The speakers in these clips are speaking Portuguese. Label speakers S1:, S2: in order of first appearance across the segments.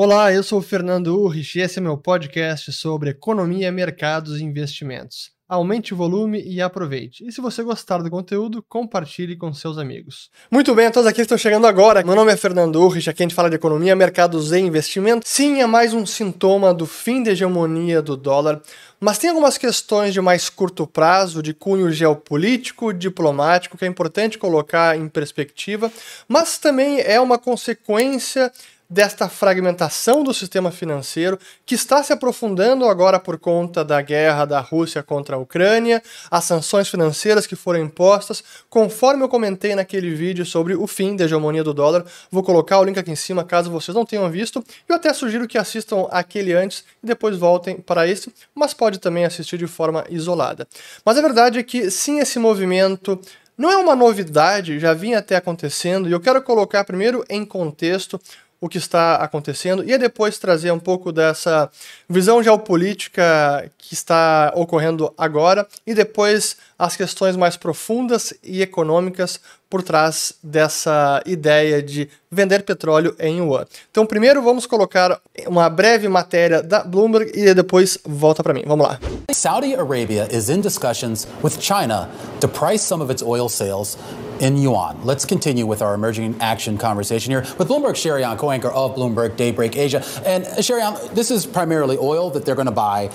S1: Olá, eu sou o Fernando Urrich e esse é meu podcast sobre economia, mercados e investimentos. Aumente o volume e aproveite. E se você gostar do conteúdo, compartilhe com seus amigos. Muito bem, a todos aqui estão chegando agora. Meu nome é Fernando Urrich, aqui a gente fala de economia, mercados e investimentos. Sim, é mais um sintoma do fim da hegemonia do dólar, mas tem algumas questões de mais curto prazo, de cunho geopolítico, diplomático, que é importante colocar em perspectiva, mas também é uma consequência desta fragmentação do sistema financeiro que está se aprofundando agora por conta da guerra da Rússia contra a Ucrânia, as sanções financeiras que foram impostas, conforme eu comentei naquele vídeo sobre o fim da hegemonia do dólar. Vou colocar o link aqui em cima caso vocês não tenham visto. Eu até sugiro que assistam aquele antes e depois voltem para esse, mas pode também assistir de forma isolada. Mas a verdade é que sim, esse movimento não é uma novidade, já vinha até acontecendo, e eu quero colocar primeiro em contexto o que está acontecendo e depois trazer um pouco dessa visão geopolítica que está ocorrendo agora e depois as questões mais profundas e econômicas por trás dessa ideia de vender petróleo em yuan. Então, primeiro vamos colocar uma breve matéria da Bloomberg e depois volta para mim. Vamos lá.
S2: Saudi Arabia is in discussions with China to price some of its oil sales in yuan. Let's continue with our emerging action conversation here with Bloomberg Sherian, co-anchor of Bloomberg Daybreak Asia. And uh, Sherian, this is primarily oil that they're going to buy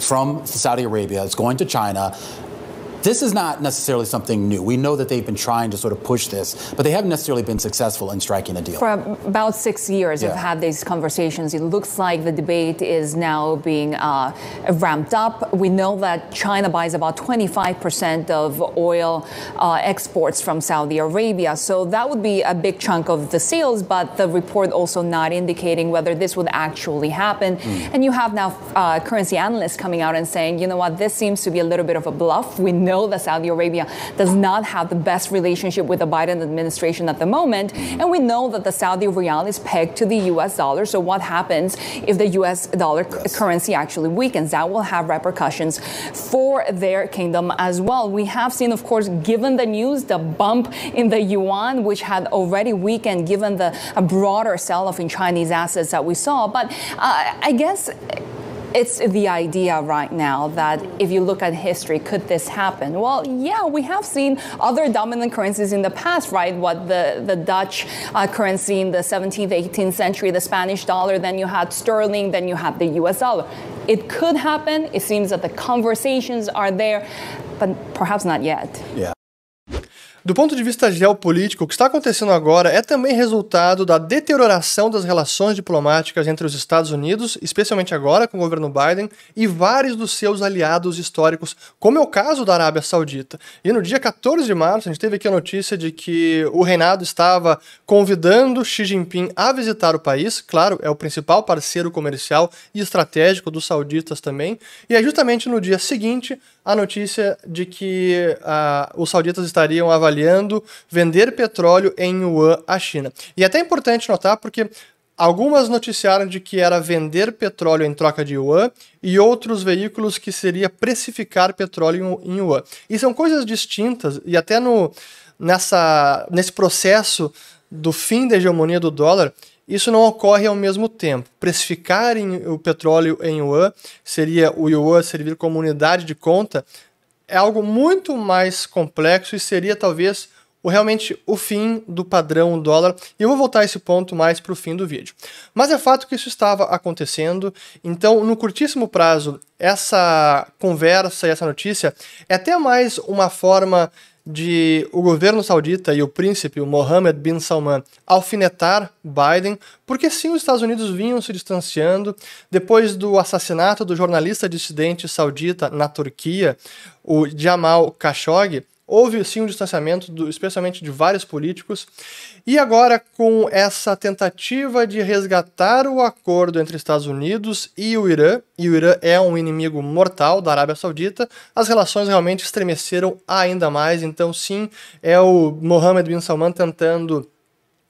S2: from Saudi Arabia. It's going to China. This is not necessarily something new. We know that they've been trying to sort of push this, but they haven't necessarily been successful in striking a deal.
S3: For about six years, yeah. we've had these conversations. It looks like the debate is now being uh, ramped up. We know that China buys about 25% of oil uh, exports from Saudi Arabia, so that would be a big chunk of the sales, but the report also not indicating whether this would actually happen. Mm. And you have now uh, currency analysts coming out and saying, you know what, this seems to be a little bit of a bluff. We know know that Saudi Arabia does not have the best relationship with the Biden administration at the moment. And we know that the Saudi riyal is pegged to the US dollar. So, what happens if the US dollar yes. currency actually weakens? That will have repercussions for their kingdom as well. We have seen, of course, given the news, the bump in the yuan, which had already weakened given the broader sell off in Chinese assets that we saw. But uh, I guess it's the idea right now that if you look at history, could this happen? Well, yeah, we have seen other dominant currencies in the past, right? What the, the Dutch uh, currency in the 17th, 18th century, the Spanish dollar, then you had sterling, then you had the US dollar. It could happen. It seems that the conversations are there, but perhaps not yet.
S2: Yeah.
S1: Do ponto de vista geopolítico, o que está acontecendo agora é também resultado da deterioração das relações diplomáticas entre os Estados Unidos, especialmente agora com o governo Biden, e vários dos seus aliados históricos, como é o caso da Arábia Saudita. E no dia 14 de março, a gente teve aqui a notícia de que o reinado estava convidando Xi Jinping a visitar o país. Claro, é o principal parceiro comercial e estratégico dos sauditas também. E é justamente no dia seguinte a notícia de que uh, os sauditas estariam avaliando vender petróleo em yuan à China. E é até importante notar porque algumas noticiaram de que era vender petróleo em troca de yuan e outros veículos que seria precificar petróleo em yuan. E são coisas distintas e até no, nessa, nesse processo do fim da hegemonia do dólar, isso não ocorre ao mesmo tempo. Precificar o petróleo em yuan seria o yuan servir como unidade de conta é algo muito mais complexo e seria talvez o, realmente o fim do padrão dólar. E eu vou voltar a esse ponto mais para o fim do vídeo. Mas é fato que isso estava acontecendo. Então, no curtíssimo prazo, essa conversa e essa notícia é até mais uma forma de o governo saudita e o príncipe, o Mohammed bin Salman, alfinetar Biden, porque sim, os Estados Unidos vinham se distanciando. Depois do assassinato do jornalista dissidente saudita na Turquia, o Jamal Khashoggi houve sim um distanciamento, do, especialmente de vários políticos, e agora com essa tentativa de resgatar o acordo entre Estados Unidos e o Irã, e o Irã é um inimigo mortal da Arábia Saudita, as relações realmente estremeceram ainda mais, então sim, é o Mohammed bin Salman tentando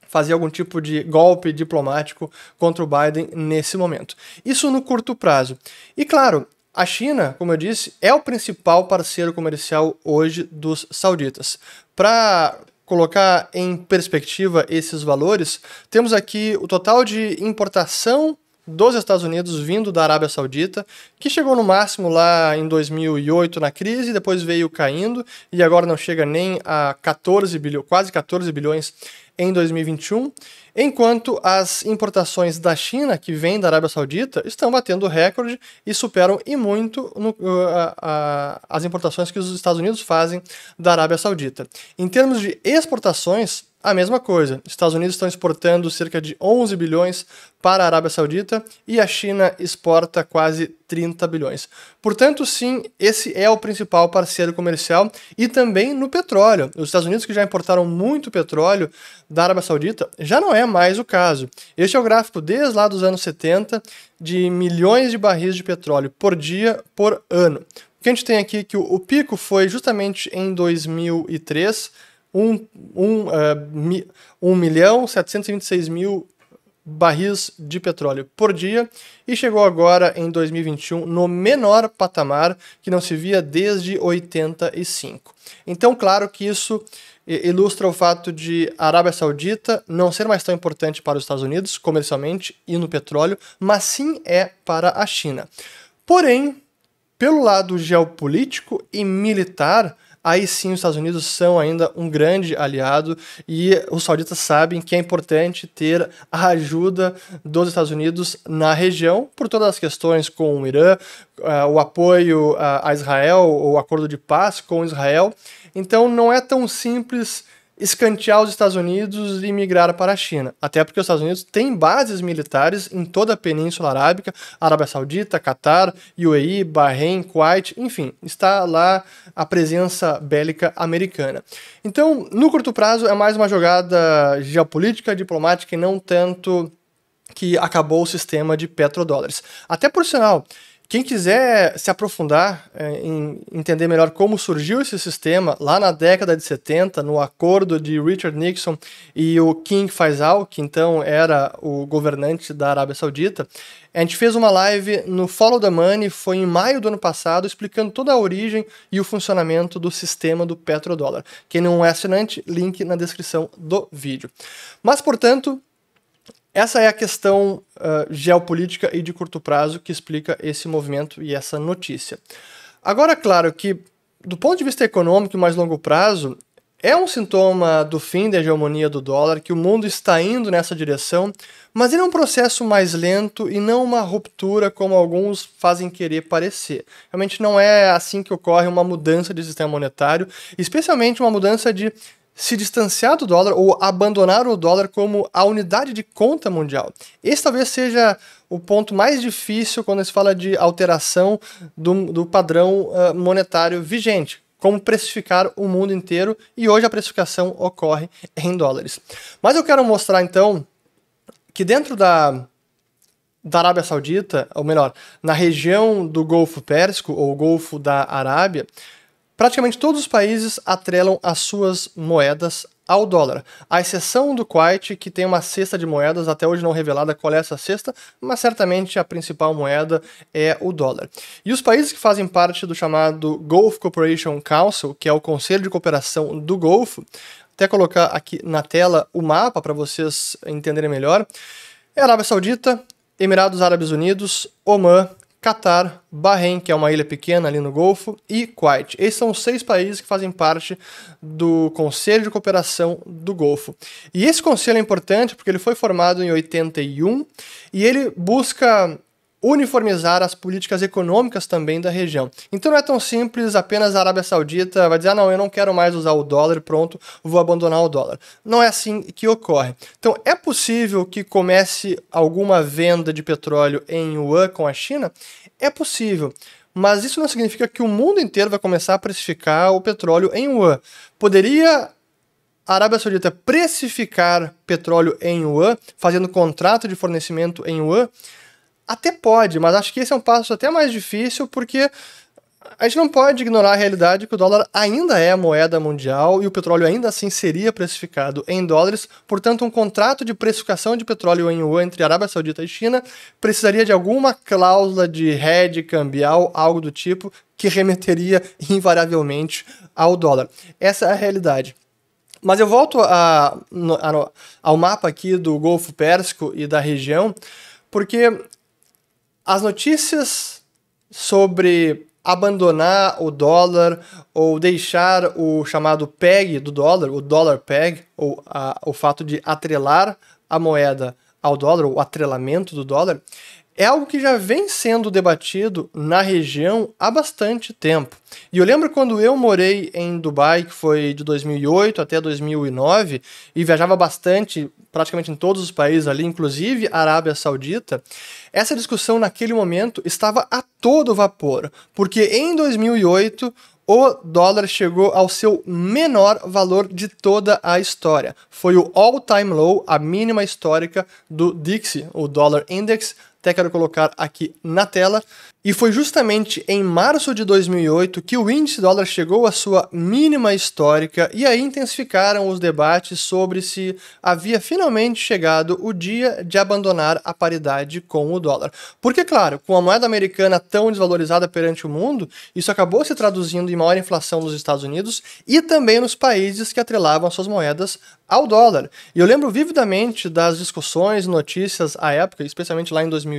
S1: fazer algum tipo de golpe diplomático contra o Biden nesse momento. Isso no curto prazo. E claro, a China, como eu disse, é o principal parceiro comercial hoje dos sauditas. Para colocar em perspectiva esses valores, temos aqui o total de importação dos Estados Unidos vindo da Arábia Saudita, que chegou no máximo lá em 2008 na crise, depois veio caindo e agora não chega nem a 14 bilhões, quase 14 bilhões em 2021, enquanto as importações da China, que vêm da Arábia Saudita, estão batendo recorde e superam e muito no, uh, uh, as importações que os Estados Unidos fazem da Arábia Saudita. Em termos de exportações, a mesma coisa. Estados Unidos estão exportando cerca de 11 bilhões para a Arábia Saudita e a China exporta quase 30 bilhões. Portanto, sim, esse é o principal parceiro comercial e também no petróleo. Os Estados Unidos, que já importaram muito petróleo da Arábia Saudita, já não é mais o caso. Este é o gráfico desde lá dos anos 70 de milhões de barris de petróleo por dia por ano. O que a gente tem aqui é que o, pico foi justamente em 2003 1, 1, uh, 1 milhão 726 mil barris de petróleo por dia e chegou agora em 2021 no menor patamar que não se via desde 85. Então, claro que isso ilustra o fato de a Arábia Saudita não ser mais tão importante para os Estados Unidos comercialmente e no petróleo, mas sim é para a China. Porém, pelo lado geopolítico e militar, aí sim os Estados Unidos são ainda um grande aliado e os sauditas sabem que é importante ter a ajuda dos Estados Unidos na região por todas as questões com o Irã, uh, o apoio a Israel, o acordo de paz com Israel. Então não é tão simples escantear os Estados Unidos e migrar para a China. Até porque os Estados Unidos têm bases militares em toda a Península Arábica, Arábia Saudita, Catar, UAE, Bahrein, Kuwait, enfim, está lá a presença bélica americana. Então, no curto prazo, é mais uma jogada geopolítica, diplomática e não tanto que acabou o sistema de petrodólares. Até por sinal, quem quiser se aprofundar é, em entender melhor como surgiu esse sistema, lá na década de 70, no acordo de Richard Nixon e o King Faisal, que então era o governante da Arábia Saudita, a gente fez uma live no Follow the Money, foi em maio do ano passado, explicando toda a origem e o funcionamento do sistema do petrodólar. Quem não é assinante, link na descrição do vídeo. Mas, portanto, essa é a questão uh, geopolítica e de curto prazo que explica esse movimento e essa notícia. Agora, claro que, do ponto de vista econômico e mais longo prazo, é um sintoma do fim da hegemonia do dólar, que o mundo está indo nessa direção, mas ele é um processo mais lento e não uma ruptura como alguns fazem querer parecer. Realmente não é assim que ocorre uma mudança de sistema monetário, especialmente uma mudança de se distanciar do dólar ou abandonar o dólar como a unidade de conta mundial. Esse talvez seja o ponto mais difícil quando se fala de alteração do, do padrão uh, monetário vigente. Como precificar o mundo inteiro e hoje a precificação ocorre em dólares. Mas eu quero mostrar então que dentro da, da Arábia Saudita, ou melhor, na região do Golfo Pérsico ou Golfo da Arábia, Praticamente todos os países atrelam as suas moedas ao dólar, à exceção do Kuwait, que tem uma cesta de moedas, até hoje não revelada qual é essa cesta, mas certamente a principal moeda é o dólar. E os países que fazem parte do chamado Gulf Cooperation Council, que é o Conselho de Cooperação do Golfo, até colocar aqui na tela o mapa para vocês entenderem melhor, é Arábia Saudita, Emirados Árabes Unidos, Oman, Catar, Bahrein, que é uma ilha pequena ali no Golfo, e Kuwait. Esses são os seis países que fazem parte do Conselho de Cooperação do Golfo. E esse conselho é importante porque ele foi formado em 81 e ele busca uniformizar as políticas econômicas também da região. Então não é tão simples apenas a Arábia Saudita vai dizer, ah, não, eu não quero mais usar o dólar, pronto, vou abandonar o dólar. Não é assim que ocorre. Então é possível que comece alguma venda de petróleo em yuan com a China? É possível. Mas isso não significa que o mundo inteiro vai começar a precificar o petróleo em yuan. Poderia a Arábia Saudita precificar petróleo em yuan, fazendo contrato de fornecimento em yuan? Até pode, mas acho que esse é um passo até mais difícil porque a gente não pode ignorar a realidade que o dólar ainda é a moeda mundial e o petróleo ainda assim seria precificado em dólares, portanto, um contrato de precificação de petróleo em yuan entre Arábia Saudita e China precisaria de alguma cláusula de hedge cambial, algo do tipo, que remeteria invariavelmente ao dólar. Essa é a realidade. Mas eu volto a, a, ao mapa aqui do Golfo Pérsico e da região, porque as notícias sobre abandonar o dólar ou deixar o chamado PEG do dólar, o dólar PEG, ou a, o fato de atrelar a moeda ao dólar, o atrelamento do dólar, é algo que já vem sendo debatido na região há bastante tempo. E eu lembro quando eu morei em Dubai, que foi de 2008 até 2009, e viajava bastante, praticamente em todos os países ali, inclusive Arábia Saudita, essa discussão naquele momento estava a todo vapor, porque em 2008 o dólar chegou ao seu menor valor de toda a história. Foi o all-time low, a mínima histórica do DXY, o Dollar Index, até quero colocar aqui na tela. E foi justamente em março de 2008 que o índice dólar chegou à sua mínima histórica e aí intensificaram os debates sobre se havia finalmente chegado o dia de abandonar a paridade com o dólar. Porque, claro, com a moeda americana tão desvalorizada perante o mundo, isso acabou se traduzindo em maior inflação nos Estados Unidos e também nos países que atrelavam suas moedas ao dólar. E eu lembro vividamente das discussões, notícias à época, especialmente lá em 2008,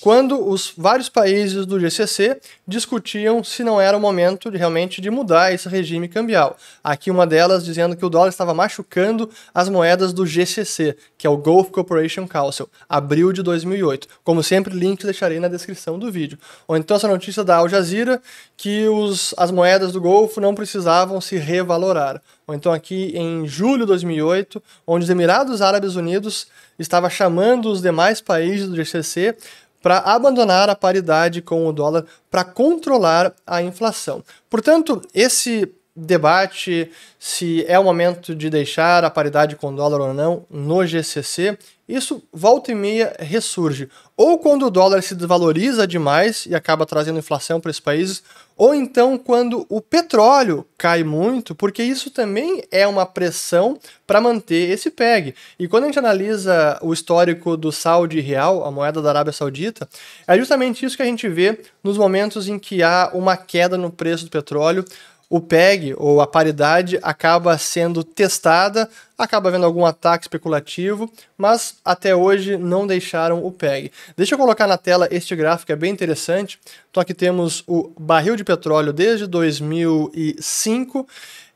S1: quando os vários países do GCC discutiam se não era o momento de realmente de mudar esse regime cambial. Aqui uma delas dizendo que o dólar estava machucando as moedas do GCC, que é o Gulf Cooperation Council, abril de 2008. Como sempre, link deixarei na descrição do vídeo. Ou então essa notícia da Al Jazeera que os, as moedas do Golfo não precisavam se revalorar ou então aqui em julho de 2008, onde os Emirados Árabes Unidos estava chamando os demais países do GCC para abandonar a paridade com o dólar para controlar a inflação. Portanto, esse debate se é o momento de deixar a paridade com o dólar ou não no GCC, isso volta e meia ressurge. Ou quando o dólar se desvaloriza demais e acaba trazendo inflação para esses países, ou então quando o petróleo cai muito, porque isso também é uma pressão para manter esse PEG. E quando a gente analisa o histórico do Saudi Real, a moeda da Arábia Saudita, é justamente isso que a gente vê nos momentos em que há uma queda no preço do petróleo, o PEG, ou a paridade, acaba sendo testada, acaba havendo algum ataque especulativo, mas até hoje não deixaram o PEG. Deixa eu colocar na tela este gráfico, é bem interessante. Então aqui temos o barril de petróleo desde 2005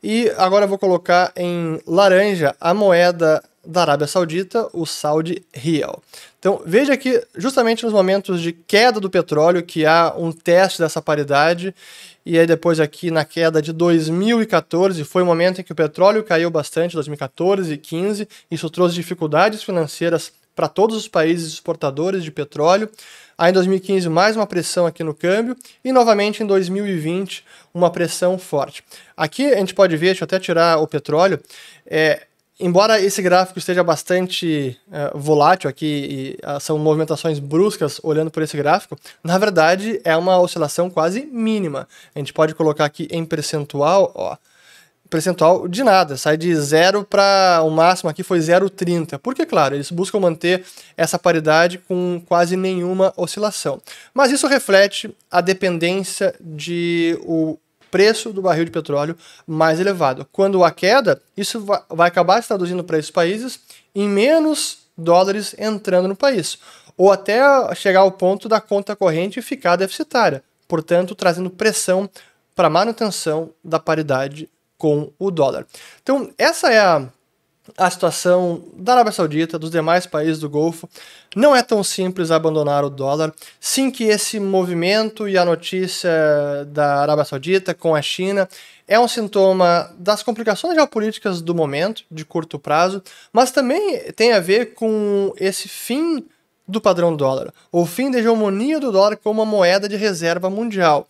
S1: e agora eu vou colocar em laranja a moeda da Arábia Saudita, o Saudi Real. Então veja que justamente nos momentos de queda do petróleo que há um teste dessa paridade e aí depois aqui na queda de 2014 foi o momento em que o petróleo caiu bastante, 2014 e 15. Isso trouxe dificuldades financeiras para todos os países exportadores de petróleo. Aí em 2015 mais uma pressão aqui no câmbio e novamente em 2020 uma pressão forte. Aqui a gente pode ver, deixa eu até tirar o petróleo, é, embora esse gráfico esteja bastante uh, volátil aqui, e uh, são movimentações bruscas olhando por esse gráfico, na verdade é uma oscilação quase mínima. A gente pode colocar aqui em percentual, ó, percentual de nada, sai de zero para o máximo aqui foi 0,30. Porque, claro, eles buscam manter essa paridade com quase nenhuma oscilação. Mas isso reflete a dependência de o preço do barril de petróleo mais elevado. Quando há queda, isso vai acabar se traduzindo para esses países em menos dólares entrando no país, ou até chegar ao ponto da conta corrente ficar deficitária, portanto, trazendo pressão para manutenção da paridade com o dólar. Então, essa é a a situação da Arábia Saudita, dos demais países do Golfo. Não é tão simples abandonar o dólar. Sim que esse movimento e a notícia da Arábia Saudita com a China é um sintoma das complicações geopolíticas do momento, de curto prazo, mas também tem a ver com esse fim do padrão dólar, o fim da hegemonia do dólar como uma moeda de reserva mundial.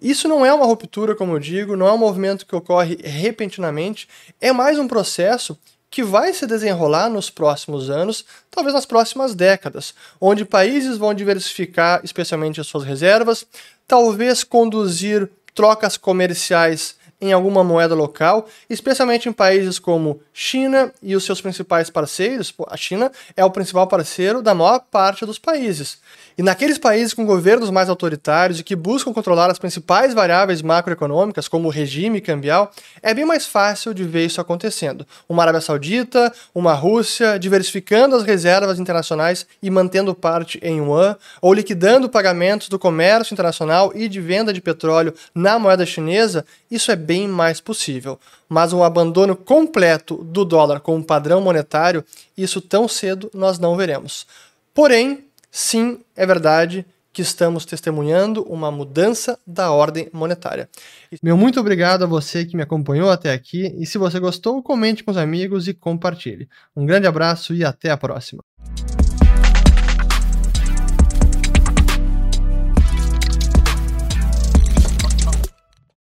S1: Isso não é uma ruptura, como eu digo, não é um movimento que ocorre repentinamente, é mais um processo que vai se desenrolar nos próximos anos, talvez nas próximas décadas, onde países vão diversificar especialmente as suas reservas, talvez conduzir trocas comerciais em alguma moeda local, especialmente em países como China e os seus principais parceiros. A China é o principal parceiro da maior parte dos países. E naqueles países com governos mais autoritários e que buscam controlar as principais variáveis macroeconômicas, como o regime cambial, é bem mais fácil de ver isso acontecendo. Uma Arábia Saudita, uma Rússia, diversificando as reservas internacionais e mantendo parte em yuan, ou liquidando pagamentos do comércio internacional e de venda de petróleo na moeda chinesa, isso é bem mais possível. Mas um abandono completo do dólar como padrão monetário, isso tão cedo nós não veremos. Porém, sim, é verdade que estamos testemunhando uma mudança da ordem monetária. Meu muito obrigado a você que me acompanhou até aqui e se você gostou, comente com os amigos e compartilhe. Um grande abraço e até a próxima.